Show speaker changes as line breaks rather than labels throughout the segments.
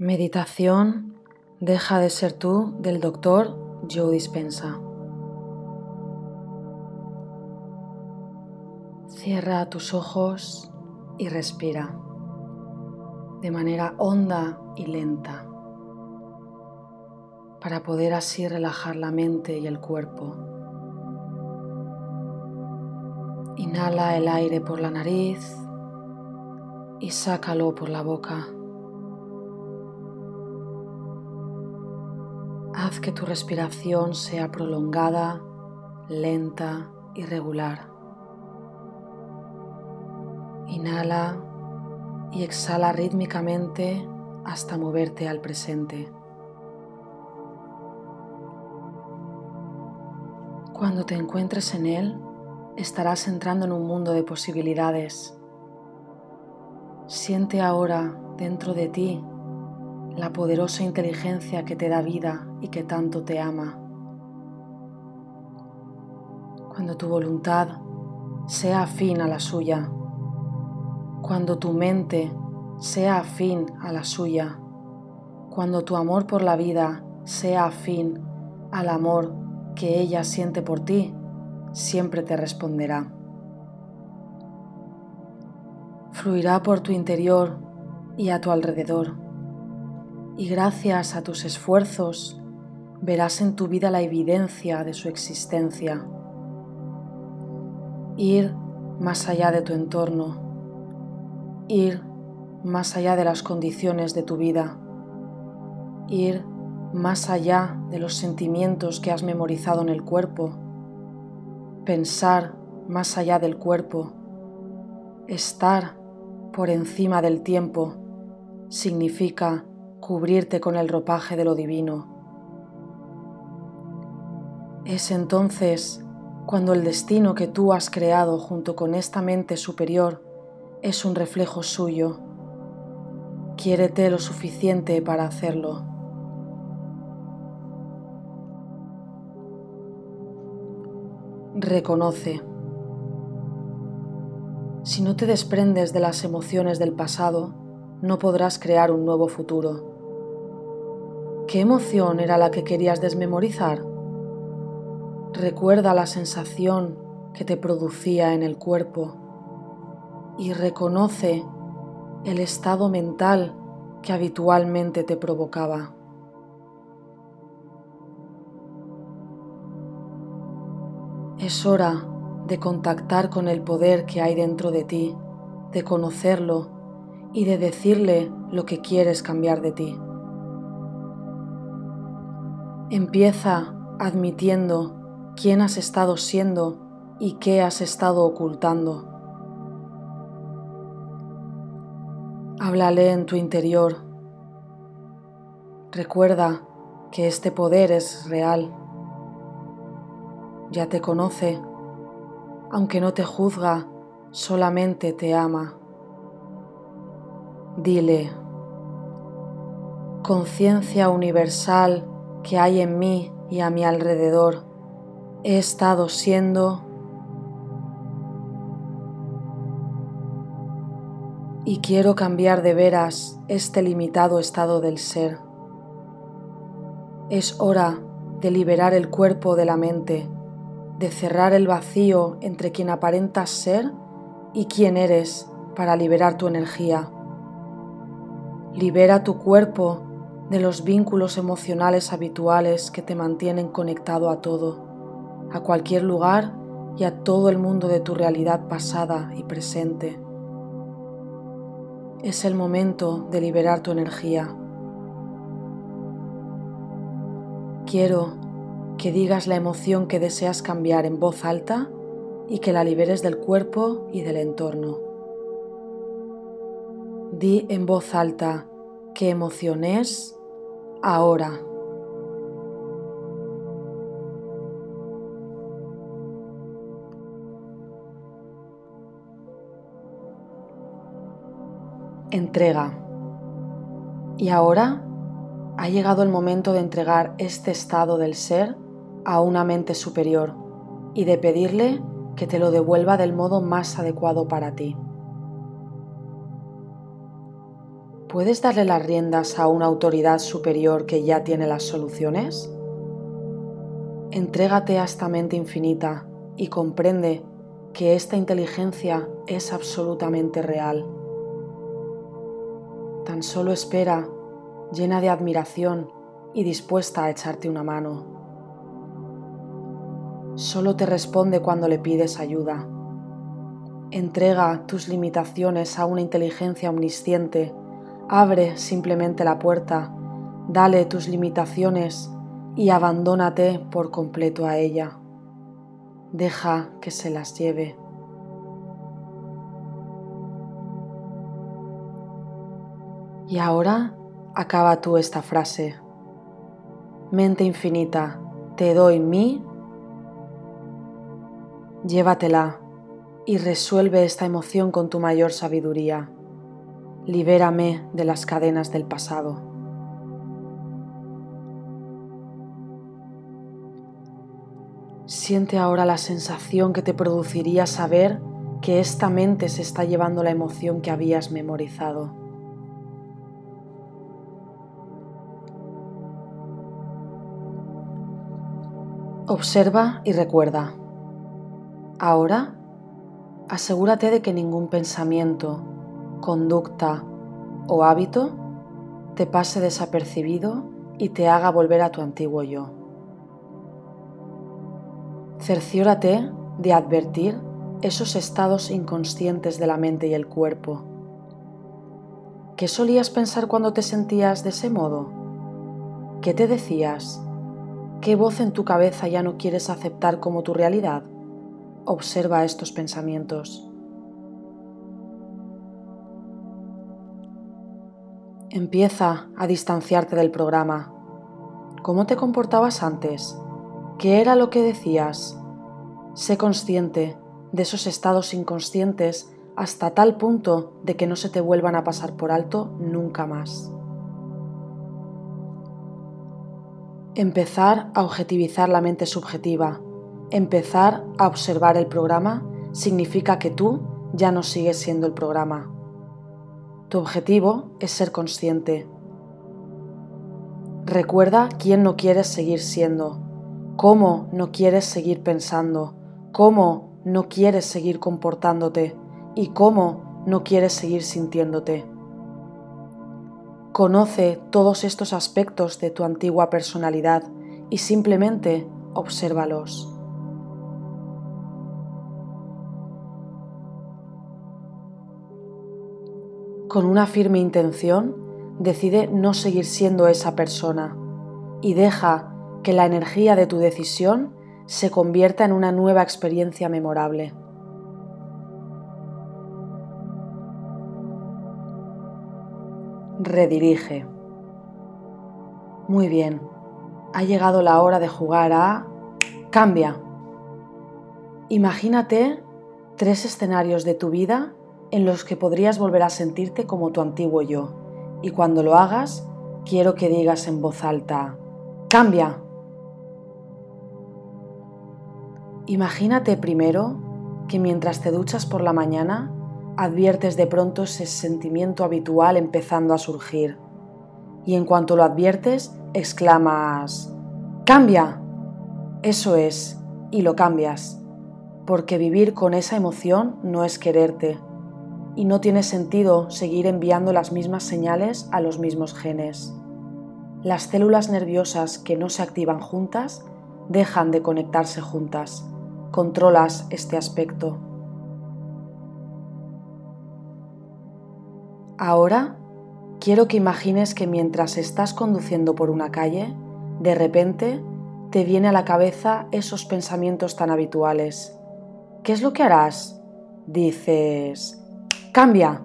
Meditación Deja de ser tú del doctor Joe Dispensa. Cierra tus ojos y respira de manera honda y lenta para poder así relajar la mente y el cuerpo. Inhala el aire por la nariz y sácalo por la boca. Que tu respiración sea prolongada, lenta y regular. Inhala y exhala rítmicamente hasta moverte al presente. Cuando te encuentres en él, estarás entrando en un mundo de posibilidades. Siente ahora dentro de ti la poderosa inteligencia que te da vida y que tanto te ama. Cuando tu voluntad sea afín a la suya, cuando tu mente sea afín a la suya, cuando tu amor por la vida sea afín al amor que ella siente por ti, siempre te responderá. Fluirá por tu interior y a tu alrededor y gracias a tus esfuerzos verás en tu vida la evidencia de su existencia. Ir más allá de tu entorno, ir más allá de las condiciones de tu vida, ir más allá de los sentimientos que has memorizado en el cuerpo, pensar más allá del cuerpo, estar por encima del tiempo significa cubrirte con el ropaje de lo divino. Es entonces cuando el destino que tú has creado junto con esta mente superior es un reflejo suyo. Quiérete lo suficiente para hacerlo. Reconoce. Si no te desprendes de las emociones del pasado, no podrás crear un nuevo futuro. ¿Qué emoción era la que querías desmemorizar? Recuerda la sensación que te producía en el cuerpo y reconoce el estado mental que habitualmente te provocaba. Es hora de contactar con el poder que hay dentro de ti, de conocerlo y de decirle lo que quieres cambiar de ti. Empieza admitiendo quién has estado siendo y qué has estado ocultando. Háblale en tu interior. Recuerda que este poder es real. Ya te conoce, aunque no te juzga, solamente te ama. Dile, conciencia universal que hay en mí y a mi alrededor, he estado siendo y quiero cambiar de veras este limitado estado del ser. Es hora de liberar el cuerpo de la mente, de cerrar el vacío entre quien aparentas ser y quien eres para liberar tu energía. Libera tu cuerpo de los vínculos emocionales habituales que te mantienen conectado a todo, a cualquier lugar y a todo el mundo de tu realidad pasada y presente. Es el momento de liberar tu energía. Quiero que digas la emoción que deseas cambiar en voz alta y que la liberes del cuerpo y del entorno. Di en voz alta qué emoción es ahora. Entrega. Y ahora ha llegado el momento de entregar este estado del ser a una mente superior y de pedirle que te lo devuelva del modo más adecuado para ti. ¿Puedes darle las riendas a una autoridad superior que ya tiene las soluciones? Entrégate a esta mente infinita y comprende que esta inteligencia es absolutamente real. Tan solo espera, llena de admiración y dispuesta a echarte una mano. Solo te responde cuando le pides ayuda. Entrega tus limitaciones a una inteligencia omnisciente Abre simplemente la puerta, dale tus limitaciones y abandónate por completo a ella. Deja que se las lleve. Y ahora acaba tú esta frase. Mente infinita, te doy mi. Llévatela y resuelve esta emoción con tu mayor sabiduría libérame de las cadenas del pasado. Siente ahora la sensación que te produciría saber que esta mente se está llevando la emoción que habías memorizado. Observa y recuerda. Ahora, asegúrate de que ningún pensamiento, conducta o hábito te pase desapercibido y te haga volver a tu antiguo yo. Cerciórate de advertir esos estados inconscientes de la mente y el cuerpo. ¿Qué solías pensar cuando te sentías de ese modo? ¿Qué te decías? ¿Qué voz en tu cabeza ya no quieres aceptar como tu realidad? Observa estos pensamientos. Empieza a distanciarte del programa. ¿Cómo te comportabas antes? ¿Qué era lo que decías? Sé consciente de esos estados inconscientes hasta tal punto de que no se te vuelvan a pasar por alto nunca más. Empezar a objetivizar la mente subjetiva, empezar a observar el programa significa que tú ya no sigues siendo el programa tu objetivo es ser consciente. Recuerda quién no quieres seguir siendo, cómo no quieres seguir pensando, cómo no quieres seguir comportándote y cómo no quieres seguir sintiéndote. Conoce todos estos aspectos de tu antigua personalidad y simplemente obsérvalos. Con una firme intención, decide no seguir siendo esa persona y deja que la energía de tu decisión se convierta en una nueva experiencia memorable. Redirige. Muy bien, ha llegado la hora de jugar a Cambia. Imagínate tres escenarios de tu vida en los que podrías volver a sentirte como tu antiguo yo. Y cuando lo hagas, quiero que digas en voz alta, ¡cambia! Imagínate primero que mientras te duchas por la mañana, adviertes de pronto ese sentimiento habitual empezando a surgir. Y en cuanto lo adviertes, exclamas, ¡cambia! Eso es, y lo cambias, porque vivir con esa emoción no es quererte, y no tiene sentido seguir enviando las mismas señales a los mismos genes. Las células nerviosas que no se activan juntas dejan de conectarse juntas. Controlas este aspecto. Ahora quiero que imagines que mientras estás conduciendo por una calle, de repente te viene a la cabeza esos pensamientos tan habituales. ¿Qué es lo que harás? Dices, Cambia.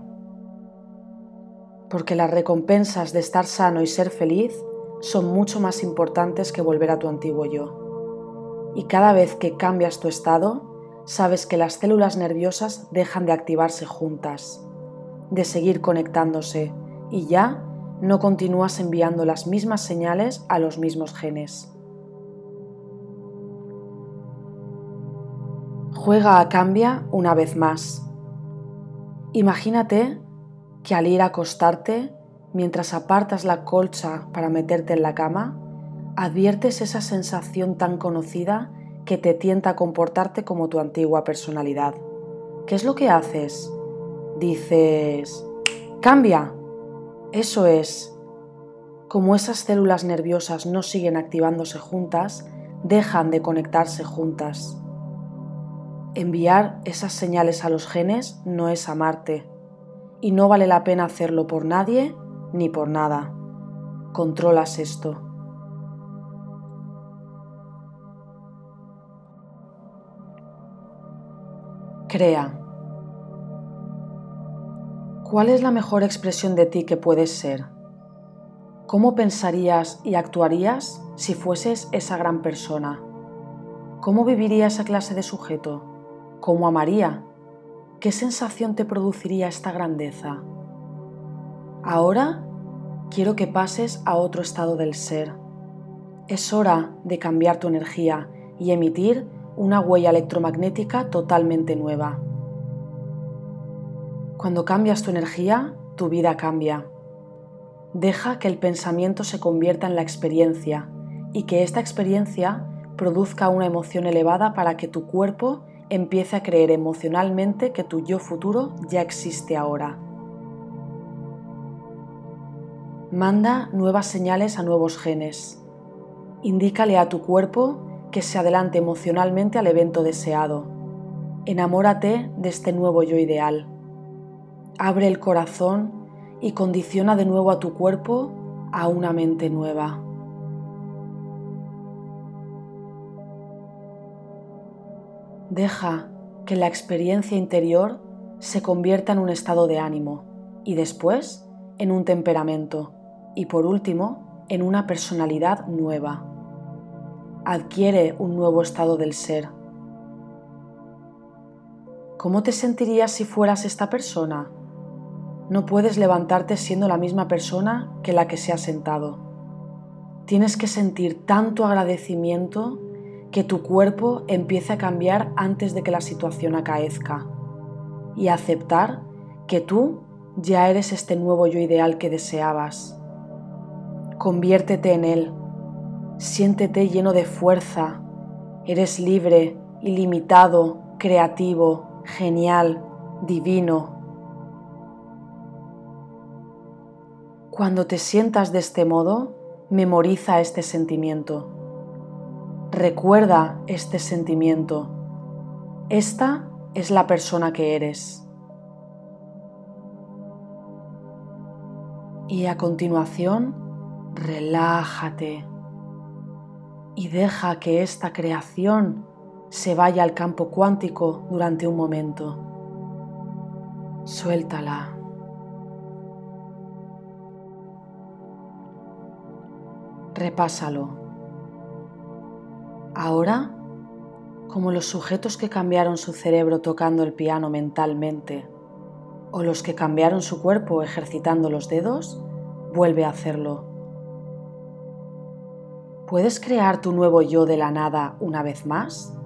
Porque las recompensas de estar sano y ser feliz son mucho más importantes que volver a tu antiguo yo. Y cada vez que cambias tu estado, sabes que las células nerviosas dejan de activarse juntas, de seguir conectándose y ya no continúas enviando las mismas señales a los mismos genes. Juega a cambia una vez más Imagínate que al ir a acostarte mientras apartas la colcha para meterte en la cama, adviertes esa sensación tan conocida que te tienta a comportarte como tu antigua personalidad. ¿Qué es lo que haces? Dices, cambia. Eso es. Como esas células nerviosas no siguen activándose juntas, dejan de conectarse juntas. Enviar esas señales a los genes no es amarte, y no vale la pena hacerlo por nadie ni por nada. Controlas esto. Crea. ¿Cuál es la mejor expresión de ti que puedes ser? ¿Cómo pensarías y actuarías si fueses esa gran persona? ¿Cómo viviría esa clase de sujeto? ¿Cómo amaría? ¿Qué sensación te produciría esta grandeza? Ahora quiero que pases a otro estado del ser. Es hora de cambiar tu energía y emitir una huella electromagnética totalmente nueva. Cuando cambias tu energía, tu vida cambia. Deja que el pensamiento se convierta en la experiencia y que esta experiencia produzca una emoción elevada para que tu cuerpo empiece a creer emocionalmente que tu yo futuro ya existe ahora. Manda nuevas señales a nuevos genes. Indícale a tu cuerpo que se adelante emocionalmente al evento deseado. Enamórate de este nuevo yo ideal. Abre el corazón y condiciona de nuevo a tu cuerpo a una mente nueva. Deja que la experiencia interior se convierta en un estado de ánimo y después en un temperamento y por último en una personalidad nueva adquiere un nuevo estado del ser. ¿Cómo te sentirías si fueras esta persona? No puedes levantarte siendo la misma persona que la que se ha sentado. Tienes que sentir tanto agradecimiento que tu cuerpo empiece a cambiar antes de que la situación acaezca y aceptar que tú ya eres este nuevo yo ideal que deseabas. Conviértete en él Siéntete lleno de fuerza. Eres libre, ilimitado, creativo, genial, divino. Cuando te sientas de este modo, memoriza este sentimiento. Recuerda este sentimiento. Esta es la persona que eres. Y a continuación, relájate y deja que esta creación se vaya al campo cuántico durante un momento. Suéltala. Repásalo. Ahora, como los sujetos que cambiaron su cerebro tocando el piano mentalmente, o los que cambiaron su cuerpo ejercitando los dedos, vuelve a hacerlo ¿Puedes crear tu nuevo yo de la nada una vez más?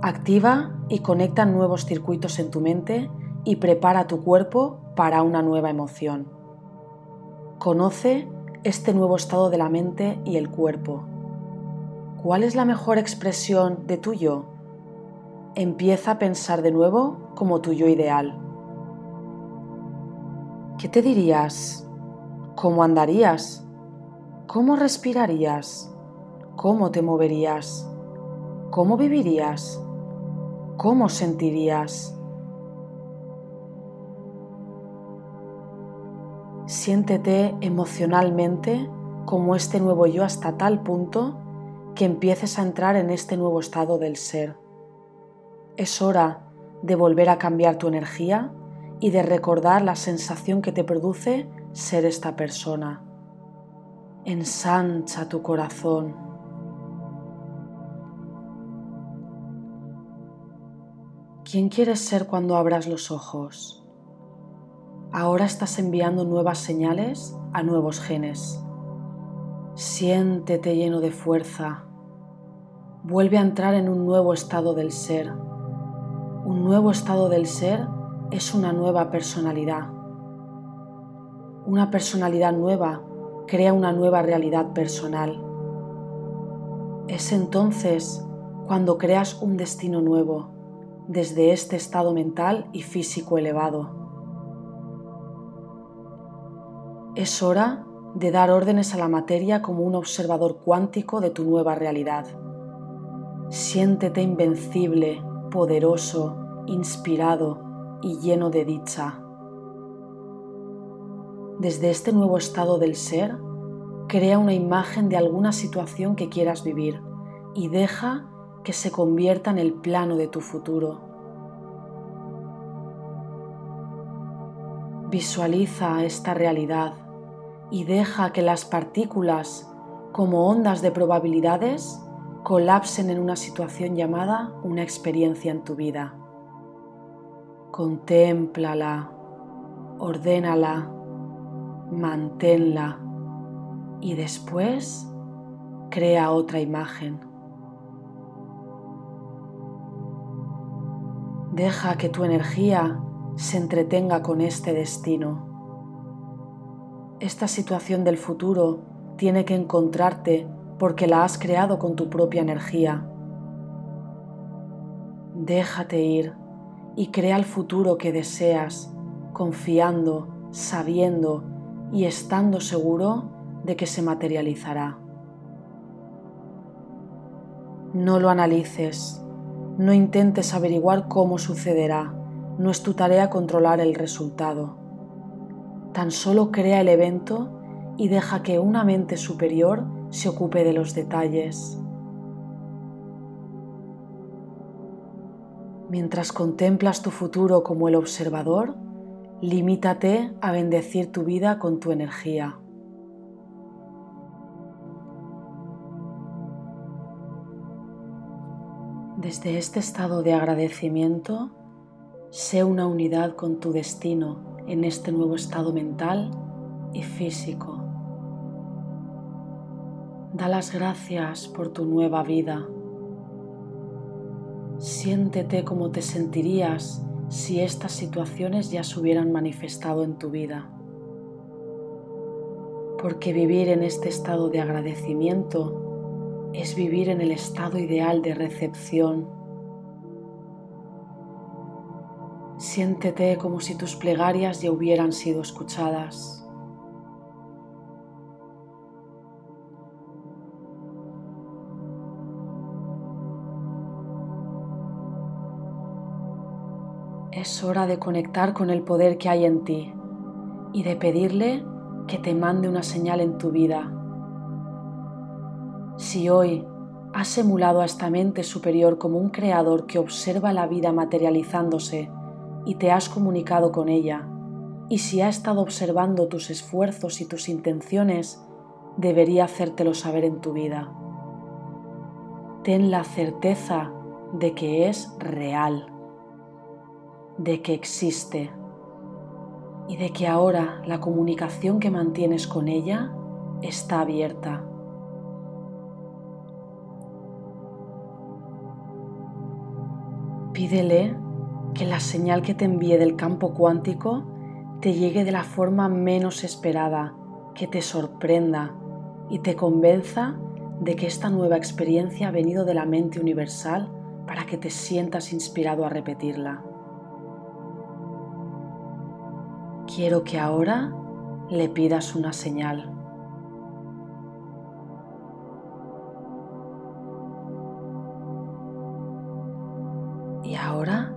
Activa y conecta nuevos circuitos en tu mente y prepara tu cuerpo para una nueva emoción. Conoce este nuevo estado de la mente y el cuerpo. ¿Cuál es la mejor expresión de tu yo? Empieza a pensar de nuevo como tu yo ideal. ¿Qué te dirías? ¿Cómo andarías? ¿Cómo respirarías? ¿Cómo te moverías? ¿Cómo vivirías? ¿Cómo sentirías? Siéntete emocionalmente como este nuevo yo hasta tal punto que empieces a entrar en este nuevo estado del ser. Es hora de volver a cambiar tu energía y de recordar la sensación que te produce ser esta persona ensancha tu corazón. ¿Quién quieres ser cuando abras los ojos? Ahora estás enviando nuevas señales a nuevos genes. Siéntete lleno de fuerza. Vuelve a entrar en un nuevo estado del ser. Un nuevo estado del ser es una nueva personalidad. Una personalidad nueva crea una nueva realidad personal. Es entonces cuando creas un destino nuevo desde este estado mental y físico elevado. Es hora de dar órdenes a la materia como un observador cuántico de tu nueva realidad. Siéntete invencible, poderoso, inspirado y lleno de dicha. Desde este nuevo estado del ser, crea una imagen de alguna situación que quieras vivir y deja que se convierta en el plano de tu futuro. Visualiza esta realidad y deja que las partículas, como ondas de probabilidades, colapsen en una situación llamada una experiencia en tu vida. Contémplala, ordénala, manténla y después crea otra imagen. Deja que tu energía se entretenga con este destino. Esta situación del futuro tiene que encontrarte porque la has creado con tu propia energía. Déjate ir y crea el futuro que deseas, confiando, sabiendo y estando seguro de que se materializará. No lo analices, no intentes averiguar cómo sucederá, no es tu tarea controlar el resultado. Tan solo crea el evento y deja que una mente superior se ocupe de los detalles. Mientras contemplas tu futuro como el observador, limítate a bendecir tu vida con tu energía. Desde este estado de agradecimiento, sé una unidad con tu destino en este nuevo estado mental y físico. Da las gracias por tu nueva vida. Siéntete como te sentirías si estas situaciones ya se hubieran manifestado en tu vida. Porque vivir en este estado de agradecimiento es vivir en el estado ideal de recepción. Siéntete como si tus plegarias ya hubieran sido escuchadas. Es hora de conectar con el poder que hay en ti y de pedirle que te mande una señal en tu vida si hoy has emulado a esta mente superior como un creador que observa la vida materializándose y te has comunicado con ella, y si ha estado observando tus esfuerzos y tus intenciones, debería hacértelo saber en tu vida. Ten la certeza de que es real, de que existe y de que ahora la comunicación que mantienes con ella está abierta. Pídele que la señal que te envíe del campo cuántico te llegue de la forma menos esperada, que te sorprenda y te convenza de que esta nueva experiencia ha venido de la mente universal para que te sientas inspirado a repetirla. Quiero que ahora le pidas una señal. Y ahora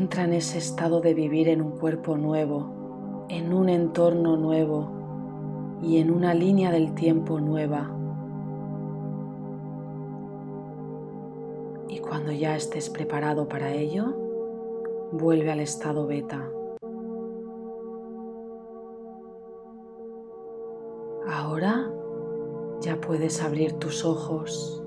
entra en ese estado de vivir en un cuerpo nuevo, en un entorno nuevo y en una línea del tiempo nueva. Y cuando ya estés preparado para ello, vuelve al estado beta. Ahora ya puedes abrir tus ojos.